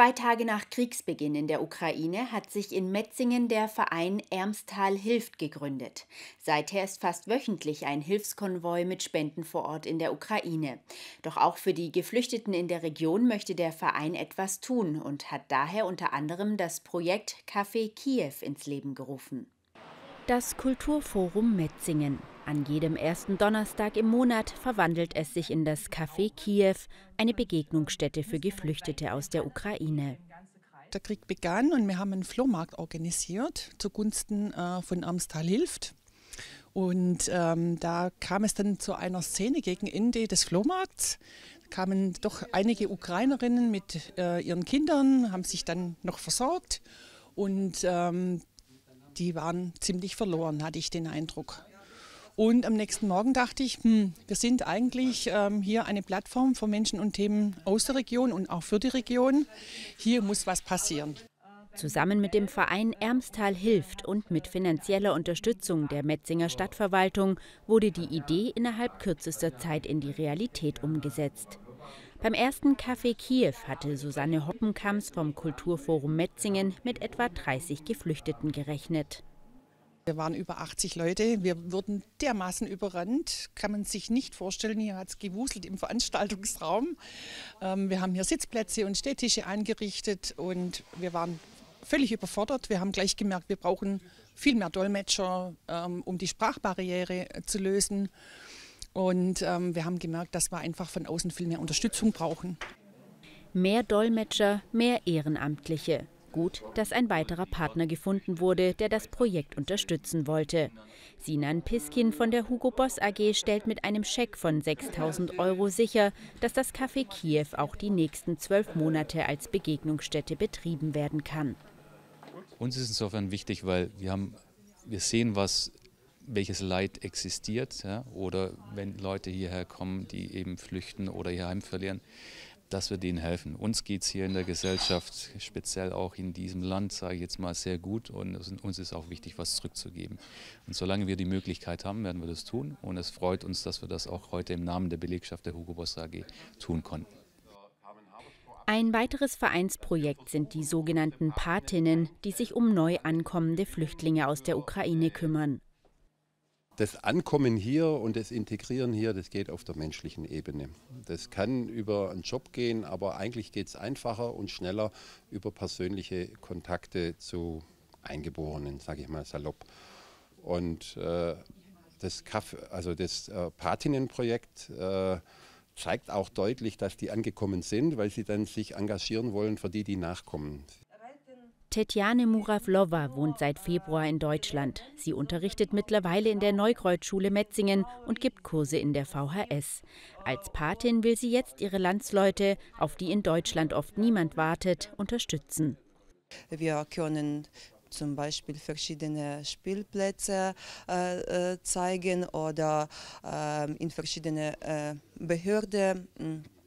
Zwei Tage nach Kriegsbeginn in der Ukraine hat sich in Metzingen der Verein Ermstal hilft gegründet. Seither ist fast wöchentlich ein Hilfskonvoi mit Spenden vor Ort in der Ukraine. Doch auch für die Geflüchteten in der Region möchte der Verein etwas tun und hat daher unter anderem das Projekt Café Kiew ins Leben gerufen. Das Kulturforum Metzingen. An jedem ersten Donnerstag im Monat verwandelt es sich in das Café Kiew, eine Begegnungsstätte für Geflüchtete aus der Ukraine. Der Krieg begann und wir haben einen Flohmarkt organisiert zugunsten äh, von Amstal hilft. Und ähm, da kam es dann zu einer Szene gegen Ende des Flohmarkts. Da kamen doch einige Ukrainerinnen mit äh, ihren Kindern, haben sich dann noch versorgt. Und ähm, die waren ziemlich verloren, hatte ich den Eindruck. Und am nächsten Morgen dachte ich, hm, wir sind eigentlich ähm, hier eine Plattform für Menschen und Themen aus der Region und auch für die Region. Hier muss was passieren. Zusammen mit dem Verein Ermstal hilft und mit finanzieller Unterstützung der Metzinger Stadtverwaltung wurde die Idee innerhalb kürzester Zeit in die Realität umgesetzt. Beim ersten Café Kiew hatte Susanne Hoppenkamps vom Kulturforum Metzingen mit etwa 30 Geflüchteten gerechnet. Wir waren über 80 Leute. Wir wurden dermaßen überrannt. Kann man sich nicht vorstellen. Hier hat es gewuselt im Veranstaltungsraum. Ähm, wir haben hier Sitzplätze und Städtische eingerichtet und wir waren völlig überfordert. Wir haben gleich gemerkt, wir brauchen viel mehr Dolmetscher, ähm, um die Sprachbarriere zu lösen. Und ähm, wir haben gemerkt, dass wir einfach von außen viel mehr Unterstützung brauchen. Mehr Dolmetscher, mehr Ehrenamtliche. Gut, dass ein weiterer Partner gefunden wurde, der das Projekt unterstützen wollte. Sinan Piskin von der Hugo Boss AG stellt mit einem Scheck von 6000 Euro sicher, dass das Café Kiew auch die nächsten zwölf Monate als Begegnungsstätte betrieben werden kann. Uns ist insofern wichtig, weil wir, haben, wir sehen, was welches Leid existiert ja, oder wenn Leute hierher kommen, die eben flüchten oder ihr Heim verlieren, dass wir denen helfen. Uns geht es hier in der Gesellschaft, speziell auch in diesem Land, sage ich jetzt mal, sehr gut und uns ist auch wichtig, was zurückzugeben. Und solange wir die Möglichkeit haben, werden wir das tun und es freut uns, dass wir das auch heute im Namen der Belegschaft der Hugo Boss AG tun konnten. Ein weiteres Vereinsprojekt sind die sogenannten Patinnen, die sich um neu ankommende Flüchtlinge aus der Ukraine kümmern das Ankommen hier und das Integrieren hier, das geht auf der menschlichen Ebene. Das kann über einen Job gehen, aber eigentlich geht es einfacher und schneller über persönliche Kontakte zu Eingeborenen, sage ich mal salopp. Und äh, das, also das äh, Patinnenprojekt äh, zeigt auch deutlich, dass die angekommen sind, weil sie dann sich engagieren wollen für die, die nachkommen. Tetjane Muravlova wohnt seit Februar in Deutschland. Sie unterrichtet mittlerweile in der Neukreuzschule Metzingen und gibt Kurse in der VHS. Als Patin will sie jetzt ihre Landsleute, auf die in Deutschland oft niemand wartet, unterstützen. Wir können zum Beispiel verschiedene Spielplätze äh, äh zeigen oder äh, in verschiedene äh, Behörden hm, äh, äh,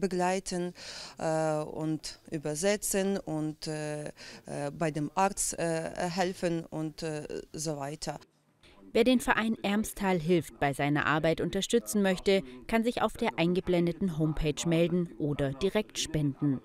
begleiten äh, und übersetzen und bei dem Arzt helfen und so weiter. Wer den Verein Ermstal hilft bei seiner Arbeit unterstützen möchte, kann sich auf der eingeblendeten Homepage melden oder direkt spenden.